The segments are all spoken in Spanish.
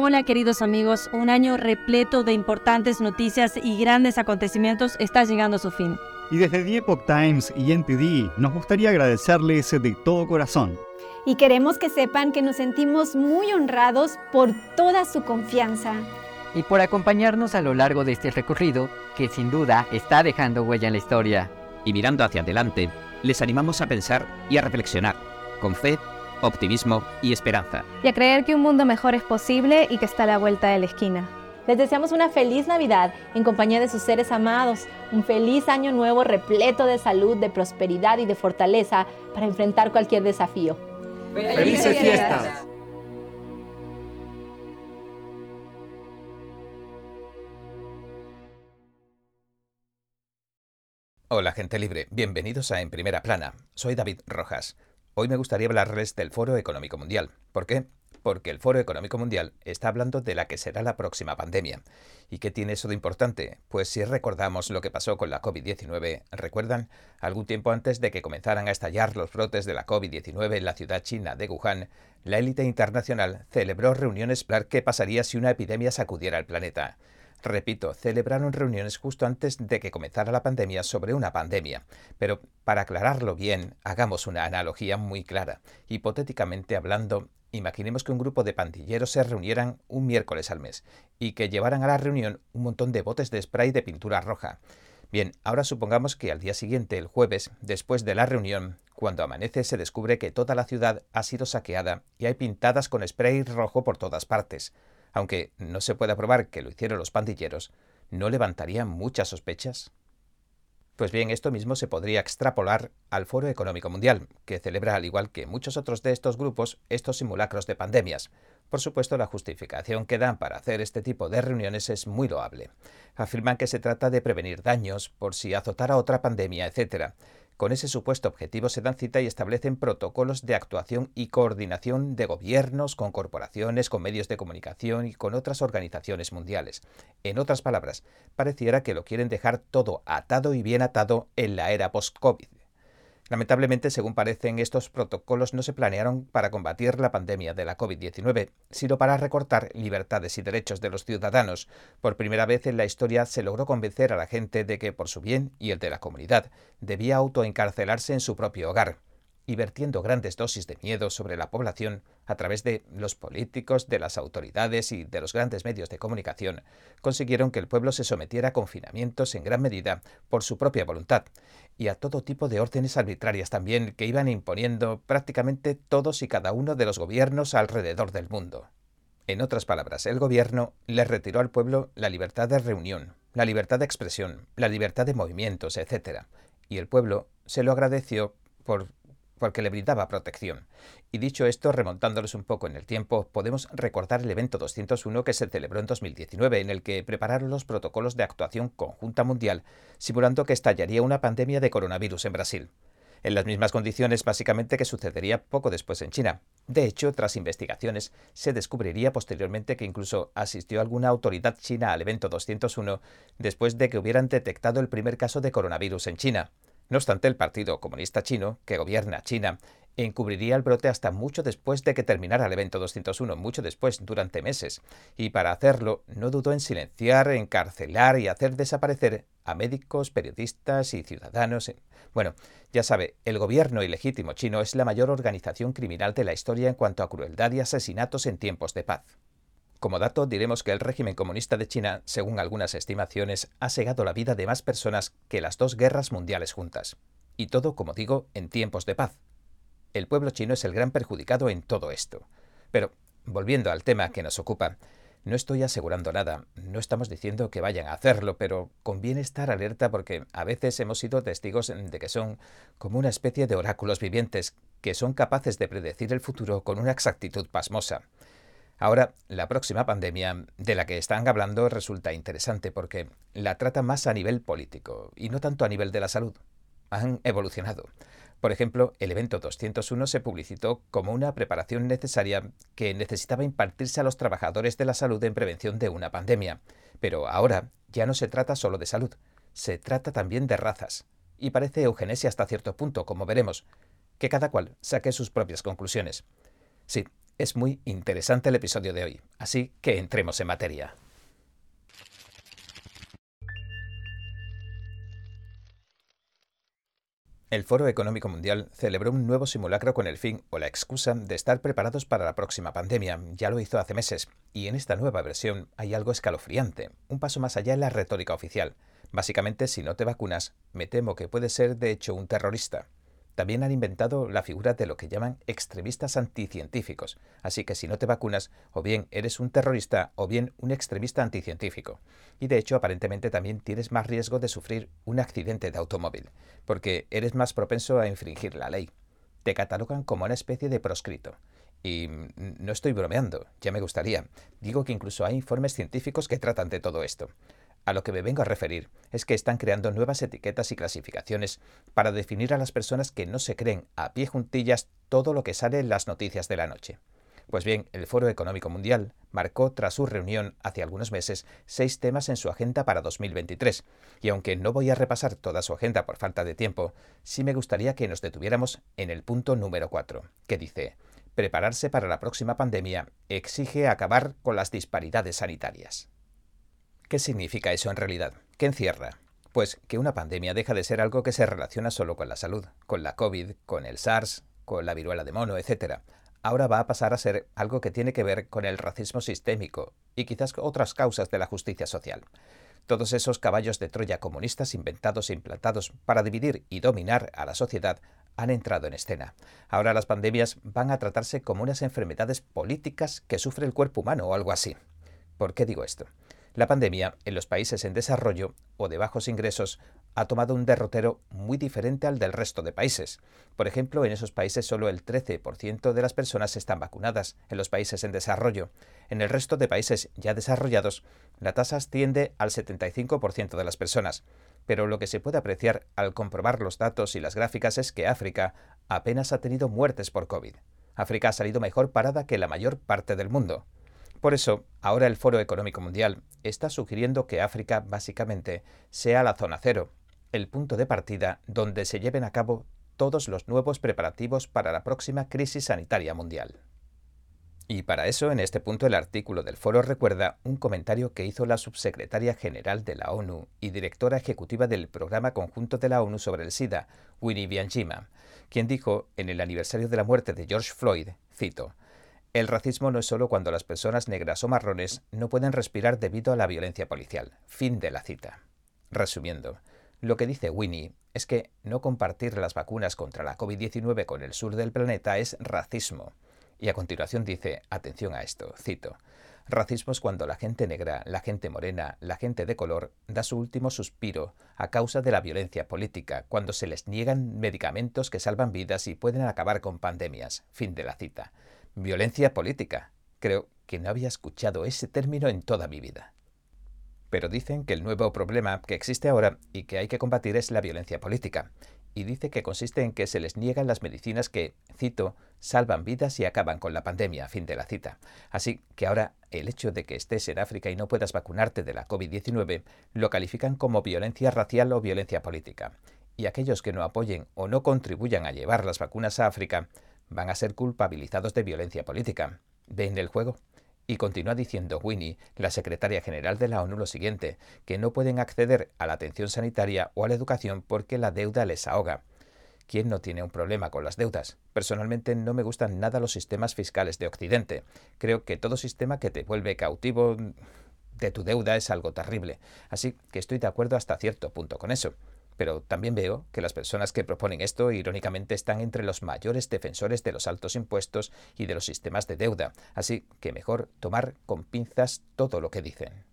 Hola queridos amigos, un año repleto de importantes noticias y grandes acontecimientos está llegando a su fin. Y desde The Epoch Times y NTD nos gustaría agradecerles de todo corazón. Y queremos que sepan que nos sentimos muy honrados por toda su confianza. Y por acompañarnos a lo largo de este recorrido que sin duda está dejando huella en la historia. Y mirando hacia adelante, les animamos a pensar y a reflexionar, con fe, optimismo y esperanza. Y a creer que un mundo mejor es posible y que está a la vuelta de la esquina. Les deseamos una feliz Navidad en compañía de sus seres amados, un feliz año nuevo repleto de salud, de prosperidad y de fortaleza para enfrentar cualquier desafío. ¡Felices fiestas! Hola gente libre, bienvenidos a En Primera Plana. Soy David Rojas. Hoy me gustaría hablarles del Foro Económico Mundial. ¿Por qué? Porque el Foro Económico Mundial está hablando de la que será la próxima pandemia. ¿Y qué tiene eso de importante? Pues si recordamos lo que pasó con la COVID-19, ¿recuerdan? Algún tiempo antes de que comenzaran a estallar los brotes de la COVID-19 en la ciudad china de Wuhan, la élite internacional celebró reuniones para qué pasaría si una epidemia sacudiera el planeta. Repito, celebraron reuniones justo antes de que comenzara la pandemia sobre una pandemia. Pero para aclararlo bien, hagamos una analogía muy clara. Hipotéticamente hablando, imaginemos que un grupo de pandilleros se reunieran un miércoles al mes y que llevaran a la reunión un montón de botes de spray de pintura roja. Bien, ahora supongamos que al día siguiente, el jueves, después de la reunión, cuando amanece se descubre que toda la ciudad ha sido saqueada y hay pintadas con spray rojo por todas partes aunque no se pueda probar que lo hicieron los pandilleros, ¿no levantaría muchas sospechas? Pues bien, esto mismo se podría extrapolar al Foro Económico Mundial, que celebra, al igual que muchos otros de estos grupos, estos simulacros de pandemias. Por supuesto, la justificación que dan para hacer este tipo de reuniones es muy loable. Afirman que se trata de prevenir daños por si azotara otra pandemia, etc. Con ese supuesto objetivo se dan cita y establecen protocolos de actuación y coordinación de gobiernos, con corporaciones, con medios de comunicación y con otras organizaciones mundiales. En otras palabras, pareciera que lo quieren dejar todo atado y bien atado en la era post-COVID. Lamentablemente, según parecen, estos protocolos no se planearon para combatir la pandemia de la COVID-19, sino para recortar libertades y derechos de los ciudadanos. Por primera vez en la historia se logró convencer a la gente de que, por su bien y el de la comunidad, debía autoencarcelarse en su propio hogar y vertiendo grandes dosis de miedo sobre la población a través de los políticos, de las autoridades y de los grandes medios de comunicación, consiguieron que el pueblo se sometiera a confinamientos en gran medida por su propia voluntad y a todo tipo de órdenes arbitrarias también que iban imponiendo prácticamente todos y cada uno de los gobiernos alrededor del mundo. En otras palabras, el gobierno le retiró al pueblo la libertad de reunión, la libertad de expresión, la libertad de movimientos, etc. Y el pueblo se lo agradeció por porque le brindaba protección. Y dicho esto, remontándolos un poco en el tiempo, podemos recordar el evento 201 que se celebró en 2019, en el que prepararon los protocolos de actuación conjunta mundial, simulando que estallaría una pandemia de coronavirus en Brasil. En las mismas condiciones básicamente que sucedería poco después en China. De hecho, tras investigaciones, se descubriría posteriormente que incluso asistió alguna autoridad china al evento 201 después de que hubieran detectado el primer caso de coronavirus en China. No obstante, el Partido Comunista Chino, que gobierna China, encubriría el brote hasta mucho después de que terminara el evento 201, mucho después, durante meses, y para hacerlo no dudó en silenciar, encarcelar y hacer desaparecer a médicos, periodistas y ciudadanos. Bueno, ya sabe, el gobierno ilegítimo chino es la mayor organización criminal de la historia en cuanto a crueldad y asesinatos en tiempos de paz. Como dato, diremos que el régimen comunista de China, según algunas estimaciones, ha segado la vida de más personas que las dos guerras mundiales juntas. Y todo, como digo, en tiempos de paz. El pueblo chino es el gran perjudicado en todo esto. Pero, volviendo al tema que nos ocupa, no estoy asegurando nada, no estamos diciendo que vayan a hacerlo, pero conviene estar alerta porque a veces hemos sido testigos de que son como una especie de oráculos vivientes, que son capaces de predecir el futuro con una exactitud pasmosa. Ahora, la próxima pandemia de la que están hablando resulta interesante porque la trata más a nivel político y no tanto a nivel de la salud. Han evolucionado. Por ejemplo, el evento 201 se publicitó como una preparación necesaria que necesitaba impartirse a los trabajadores de la salud en prevención de una pandemia. Pero ahora ya no se trata solo de salud, se trata también de razas. Y parece eugenesia hasta cierto punto, como veremos. Que cada cual saque sus propias conclusiones. Sí, Es muy interesante el episodio de hoy, así que entremos en materia. El Foro Económico Mundial celebró un nuevo simulacro con el fin o la excusa de estar preparados para la próxima pandemia. Ya lo hizo hace meses, y en esta nueva versión hay algo escalofriante, un paso más allá en la retórica oficial. Básicamente, si no te vacunas, me temo que puedes ser de hecho un terrorista. También han inventado la figura de lo que llaman extremistas anticientíficos, así que si no te vacunas, o bien eres un terrorista o bien un extremista anticientífico. Y de hecho, aparentemente también tienes más riesgo de sufrir un accidente de automóvil, porque eres más propenso a infringir la ley. Te catalogan como una especie de proscrito. Y no estoy bromeando, ya me gustaría. Digo que incluso hay informes científicos que tratan de todo esto. A lo que me vengo a referir es que están creando nuevas etiquetas y clasificaciones para definir a las personas que no se creen a pie juntillas todo lo que sale en las noticias de la noche. Pues bien, el Foro Económico Mundial marcó tras su reunión hace algunos meses seis temas en su agenda para 2023, y aunque no voy a repasar toda su agenda por falta de tiempo, sí me gustaría que nos detuviéramos en el punto número 4, que dice, prepararse para la próxima pandemia exige acabar con las disparidades sanitarias. ¿Qué significa eso en realidad? ¿Qué encierra? Pues que una pandemia deja de ser algo que se relaciona solo con la salud, con la COVID, con el SARS, con la viruela de mono, etc. Ahora va a pasar a ser algo que tiene que ver con el racismo sistémico y quizás otras causas de la justicia social. Todos esos caballos de Troya comunistas inventados e implantados para dividir y dominar a la sociedad han entrado en escena. Ahora las pandemias van a tratarse como unas enfermedades políticas que sufre el cuerpo humano o algo así. ¿Por qué digo esto? La pandemia en los países en desarrollo o de bajos ingresos ha tomado un derrotero muy diferente al del resto de países. Por ejemplo, en esos países solo el 13% de las personas están vacunadas, en los países en desarrollo. En el resto de países ya desarrollados, la tasa asciende al 75% de las personas. Pero lo que se puede apreciar al comprobar los datos y las gráficas es que África apenas ha tenido muertes por COVID. África ha salido mejor parada que la mayor parte del mundo. Por eso, ahora el Foro Económico Mundial está sugiriendo que África básicamente sea la zona cero, el punto de partida donde se lleven a cabo todos los nuevos preparativos para la próxima crisis sanitaria mundial. Y para eso, en este punto, el artículo del foro recuerda un comentario que hizo la subsecretaria general de la ONU y directora ejecutiva del Programa Conjunto de la ONU sobre el SIDA, Winnie Bianchima, quien dijo en el aniversario de la muerte de George Floyd, cito, el racismo no es solo cuando las personas negras o marrones no pueden respirar debido a la violencia policial. Fin de la cita. Resumiendo, lo que dice Winnie es que no compartir las vacunas contra la COVID-19 con el sur del planeta es racismo. Y a continuación dice, atención a esto, cito, Racismo es cuando la gente negra, la gente morena, la gente de color da su último suspiro a causa de la violencia política, cuando se les niegan medicamentos que salvan vidas y pueden acabar con pandemias. Fin de la cita. Violencia política. Creo que no había escuchado ese término en toda mi vida. Pero dicen que el nuevo problema que existe ahora y que hay que combatir es la violencia política. Y dice que consiste en que se les niegan las medicinas que, cito, salvan vidas y acaban con la pandemia, fin de la cita. Así que ahora el hecho de que estés en África y no puedas vacunarte de la COVID-19 lo califican como violencia racial o violencia política. Y aquellos que no apoyen o no contribuyan a llevar las vacunas a África van a ser culpabilizados de violencia política. ¿Ven el juego? Y continúa diciendo Winnie, la secretaria general de la ONU, lo siguiente, que no pueden acceder a la atención sanitaria o a la educación porque la deuda les ahoga. ¿Quién no tiene un problema con las deudas? Personalmente no me gustan nada los sistemas fiscales de Occidente. Creo que todo sistema que te vuelve cautivo de tu deuda es algo terrible. Así que estoy de acuerdo hasta cierto punto con eso. Pero también veo que las personas que proponen esto irónicamente están entre los mayores defensores de los altos impuestos y de los sistemas de deuda, así que mejor tomar con pinzas todo lo que dicen.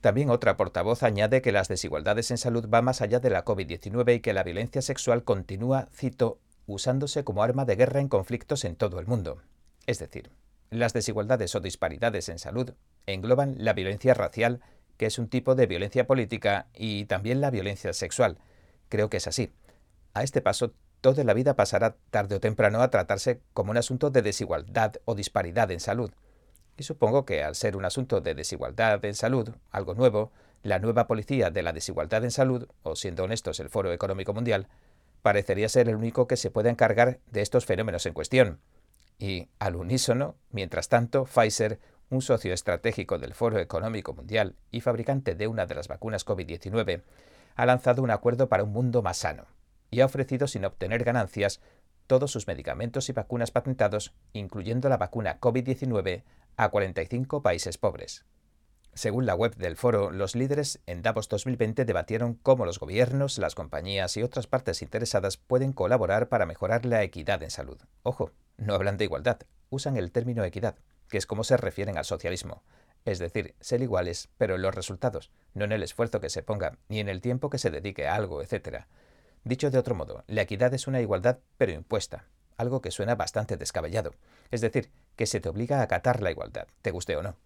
También otra portavoz añade que las desigualdades en salud van más allá de la COVID-19 y que la violencia sexual continúa, cito, usándose como arma de guerra en conflictos en todo el mundo. Es decir, las desigualdades o disparidades en salud engloban la violencia racial, que es un tipo de violencia política, y también la violencia sexual, Creo que es así. A este paso, toda la vida pasará tarde o temprano a tratarse como un asunto de desigualdad o disparidad en salud. Y supongo que al ser un asunto de desigualdad en salud, algo nuevo, la nueva policía de la desigualdad en salud, o siendo honestos el Foro Económico Mundial, parecería ser el único que se puede encargar de estos fenómenos en cuestión. Y, al unísono, mientras tanto, Pfizer, un socio estratégico del Foro Económico Mundial y fabricante de una de las vacunas COVID-19, ha lanzado un acuerdo para un mundo más sano y ha ofrecido sin obtener ganancias todos sus medicamentos y vacunas patentados, incluyendo la vacuna COVID-19, a 45 países pobres. Según la web del foro, los líderes en Davos 2020 debatieron cómo los gobiernos, las compañías y otras partes interesadas pueden colaborar para mejorar la equidad en salud. Ojo, no hablan de igualdad, usan el término equidad, que es como se refieren al socialismo. Es decir, ser iguales, pero en los resultados, no en el esfuerzo que se ponga, ni en el tiempo que se dedique a algo, etc. Dicho de otro modo, la equidad es una igualdad pero impuesta, algo que suena bastante descabellado. Es decir, que se te obliga a acatar la igualdad, te guste o no.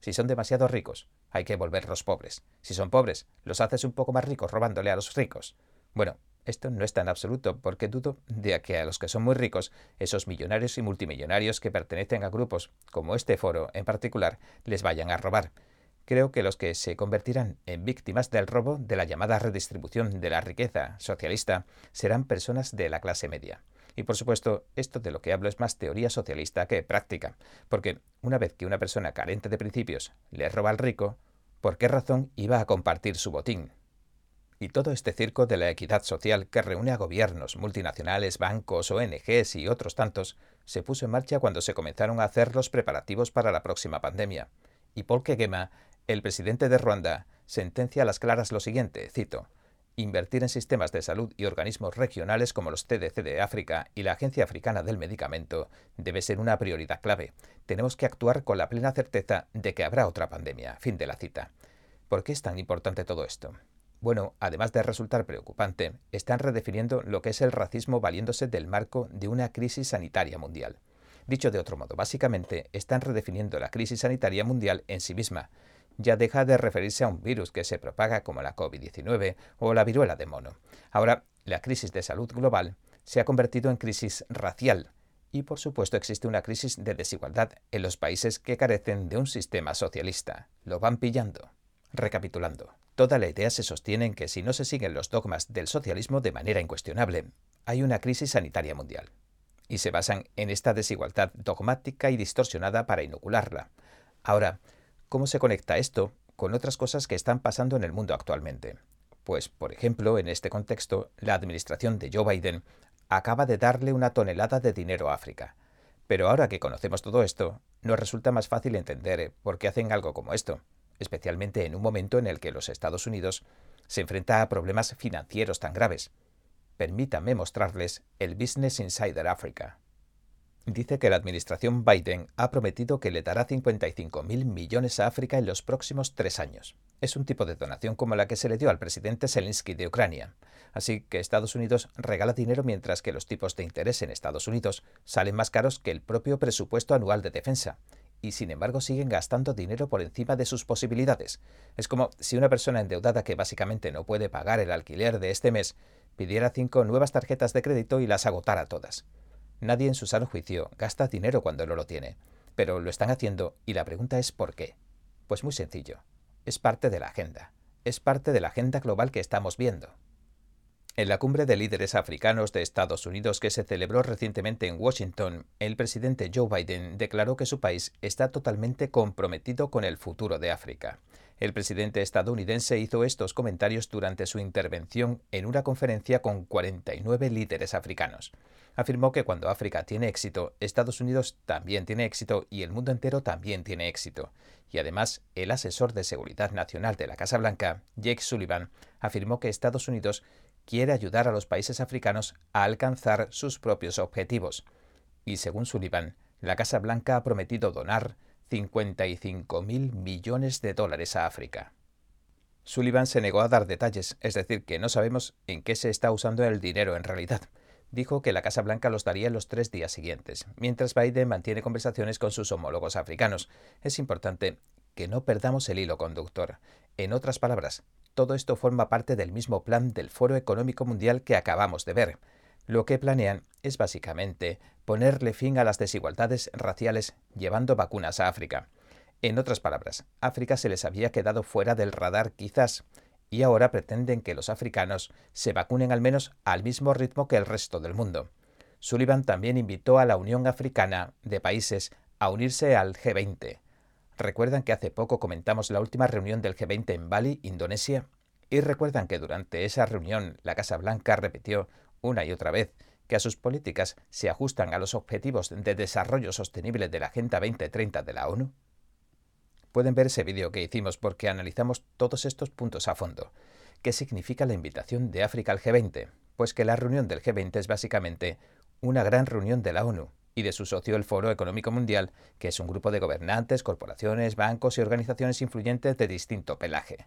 Si son demasiado ricos, hay que volverlos pobres. Si son pobres, los haces un poco más ricos robándole a los ricos. Bueno, esto no es tan absoluto porque dudo de que a los que son muy ricos, esos millonarios y multimillonarios que pertenecen a grupos como este foro en particular, les vayan a robar. Creo que los que se convertirán en víctimas del robo de la llamada redistribución de la riqueza socialista serán personas de la clase media. Y por supuesto, esto de lo que hablo es más teoría socialista que práctica, porque una vez que una persona carente de principios le roba al rico, ¿por qué razón iba a compartir su botín? Y todo este circo de la equidad social que reúne a gobiernos, multinacionales, bancos, ONGs y otros tantos, se puso en marcha cuando se comenzaron a hacer los preparativos para la próxima pandemia. Y Paul Kegema, el presidente de Ruanda, sentencia a las claras lo siguiente, cito, Invertir en sistemas de salud y organismos regionales como los CDC de África y la Agencia Africana del Medicamento debe ser una prioridad clave. Tenemos que actuar con la plena certeza de que habrá otra pandemia. Fin de la cita. ¿Por qué es tan importante todo esto? Bueno, además de resultar preocupante, están redefiniendo lo que es el racismo valiéndose del marco de una crisis sanitaria mundial. Dicho de otro modo, básicamente están redefiniendo la crisis sanitaria mundial en sí misma, ya deja de referirse a un virus que se propaga como la COVID-19 o la viruela de mono. Ahora, la crisis de salud global se ha convertido en crisis racial y por supuesto existe una crisis de desigualdad en los países que carecen de un sistema socialista. Lo van pillando. Recapitulando, toda la idea se sostiene en que si no se siguen los dogmas del socialismo de manera incuestionable, hay una crisis sanitaria mundial. Y se basan en esta desigualdad dogmática y distorsionada para inocularla. Ahora, ¿Cómo se conecta esto con otras cosas que están pasando en el mundo actualmente? Pues, por ejemplo, en este contexto, la administración de Joe Biden acaba de darle una tonelada de dinero a África. Pero ahora que conocemos todo esto, nos resulta más fácil entender por qué hacen algo como esto, especialmente en un momento en el que los Estados Unidos se enfrenta a problemas financieros tan graves. Permítanme mostrarles el Business Insider Africa. Dice que la administración Biden ha prometido que le dará 55.000 millones a África en los próximos tres años. Es un tipo de donación como la que se le dio al presidente Zelensky de Ucrania. Así que Estados Unidos regala dinero mientras que los tipos de interés en Estados Unidos salen más caros que el propio presupuesto anual de defensa. Y sin embargo siguen gastando dinero por encima de sus posibilidades. Es como si una persona endeudada que básicamente no puede pagar el alquiler de este mes pidiera cinco nuevas tarjetas de crédito y las agotara todas. Nadie en su sano juicio gasta dinero cuando no lo tiene, pero lo están haciendo y la pregunta es ¿por qué? Pues muy sencillo, es parte de la agenda, es parte de la agenda global que estamos viendo. En la cumbre de líderes africanos de Estados Unidos que se celebró recientemente en Washington, el presidente Joe Biden declaró que su país está totalmente comprometido con el futuro de África. El presidente estadounidense hizo estos comentarios durante su intervención en una conferencia con 49 líderes africanos. Afirmó que cuando África tiene éxito, Estados Unidos también tiene éxito y el mundo entero también tiene éxito. Y además, el asesor de seguridad nacional de la Casa Blanca, Jake Sullivan, afirmó que Estados Unidos quiere ayudar a los países africanos a alcanzar sus propios objetivos. Y según Sullivan, la Casa Blanca ha prometido donar 55 mil millones de dólares a África. Sullivan se negó a dar detalles, es decir, que no sabemos en qué se está usando el dinero en realidad. Dijo que la Casa Blanca los daría en los tres días siguientes, mientras Biden mantiene conversaciones con sus homólogos africanos. Es importante que no perdamos el hilo conductor. En otras palabras, todo esto forma parte del mismo plan del Foro Económico Mundial que acabamos de ver. Lo que planean es básicamente ponerle fin a las desigualdades raciales llevando vacunas a África. En otras palabras, África se les había quedado fuera del radar quizás, y ahora pretenden que los africanos se vacunen al menos al mismo ritmo que el resto del mundo. Sullivan también invitó a la Unión Africana de Países a unirse al G20. ¿Recuerdan que hace poco comentamos la última reunión del G20 en Bali, Indonesia? Y recuerdan que durante esa reunión la Casa Blanca repitió una y otra vez que a sus políticas se ajustan a los objetivos de desarrollo sostenible de la Agenda 2030 de la ONU? Pueden ver ese vídeo que hicimos porque analizamos todos estos puntos a fondo. ¿Qué significa la invitación de África al G20? Pues que la reunión del G20 es básicamente una gran reunión de la ONU y de su socio el Foro Económico Mundial, que es un grupo de gobernantes, corporaciones, bancos y organizaciones influyentes de distinto pelaje.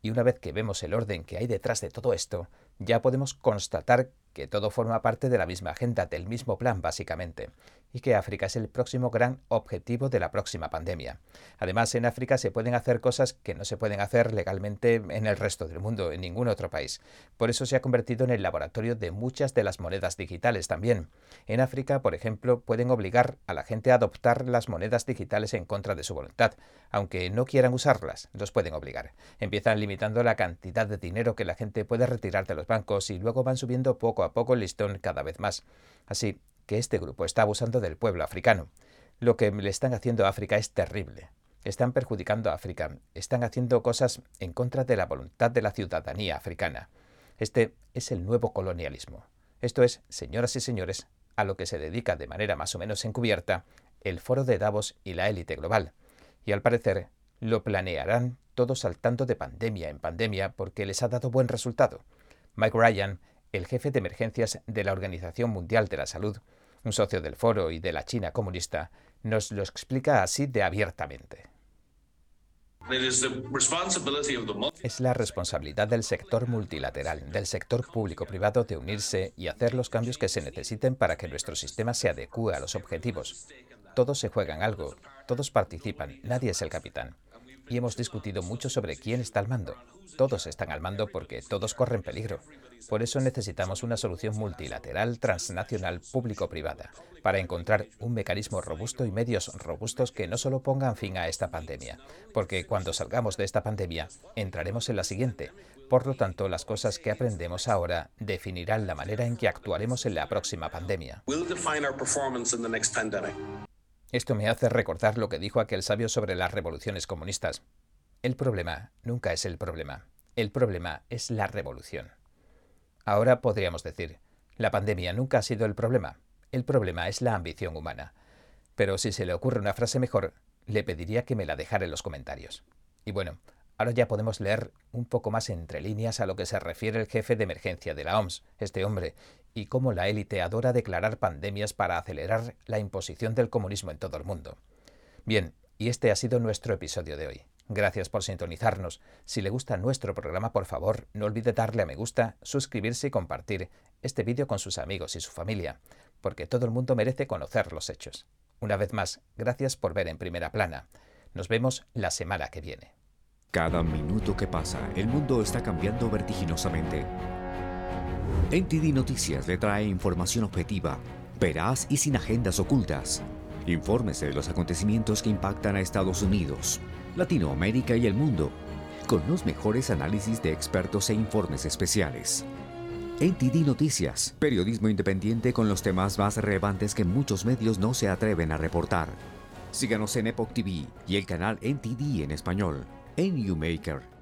Y una vez que vemos el orden que hay detrás de todo esto, ya podemos constatar que todo forma parte de la misma agenda, del mismo plan básicamente, y que África es el próximo gran objetivo de la próxima pandemia. Además, en África se pueden hacer cosas que no se pueden hacer legalmente en el resto del mundo, en ningún otro país. Por eso se ha convertido en el laboratorio de muchas de las monedas digitales también. En África, por ejemplo, pueden obligar a la gente a adoptar las monedas digitales en contra de su voluntad, aunque no quieran usarlas, los pueden obligar. Empiezan limitando la cantidad de dinero que la gente puede retirar de los bancos y luego van subiendo poco a poco el listón cada vez más. Así que este grupo está abusando del pueblo africano. Lo que le están haciendo a África es terrible. Están perjudicando a África, están haciendo cosas en contra de la voluntad de la ciudadanía africana. Este es el nuevo colonialismo. Esto es, señoras y señores, a lo que se dedica de manera más o menos encubierta el foro de Davos y la élite global. Y al parecer lo planearán todos saltando de pandemia en pandemia porque les ha dado buen resultado. Mike Ryan, el jefe de emergencias de la Organización Mundial de la Salud, un socio del foro y de la China comunista, nos lo explica así de abiertamente. Es la responsabilidad del sector multilateral, del sector público-privado, de unirse y hacer los cambios que se necesiten para que nuestro sistema se adecue a los objetivos. Todos se juegan algo, todos participan, nadie es el capitán. Y hemos discutido mucho sobre quién está al mando. Todos están al mando porque todos corren peligro. Por eso necesitamos una solución multilateral, transnacional, público-privada, para encontrar un mecanismo robusto y medios robustos que no solo pongan fin a esta pandemia, porque cuando salgamos de esta pandemia entraremos en la siguiente. Por lo tanto, las cosas que aprendemos ahora definirán la manera en que actuaremos en la próxima pandemia. Esto me hace recordar lo que dijo aquel sabio sobre las revoluciones comunistas. El problema nunca es el problema. El problema es la revolución. Ahora podríamos decir, la pandemia nunca ha sido el problema. El problema es la ambición humana. Pero si se le ocurre una frase mejor, le pediría que me la dejara en los comentarios. Y bueno, ahora ya podemos leer un poco más entre líneas a lo que se refiere el jefe de emergencia de la OMS, este hombre, y cómo la élite adora declarar pandemias para acelerar la imposición del comunismo en todo el mundo. Bien, y este ha sido nuestro episodio de hoy. Gracias por sintonizarnos. Si le gusta nuestro programa, por favor, no olvide darle a me gusta, suscribirse y compartir este vídeo con sus amigos y su familia, porque todo el mundo merece conocer los hechos. Una vez más, gracias por ver en primera plana. Nos vemos la semana que viene. Cada minuto que pasa, el mundo está cambiando vertiginosamente. NTD Noticias le trae información objetiva, veraz y sin agendas ocultas. Infórmese de los acontecimientos que impactan a Estados Unidos, Latinoamérica y el mundo, con los mejores análisis de expertos e informes especiales. NTD Noticias, periodismo independiente con los temas más relevantes que muchos medios no se atreven a reportar. Síganos en Epoch TV y el canal NTD en español, en YouMaker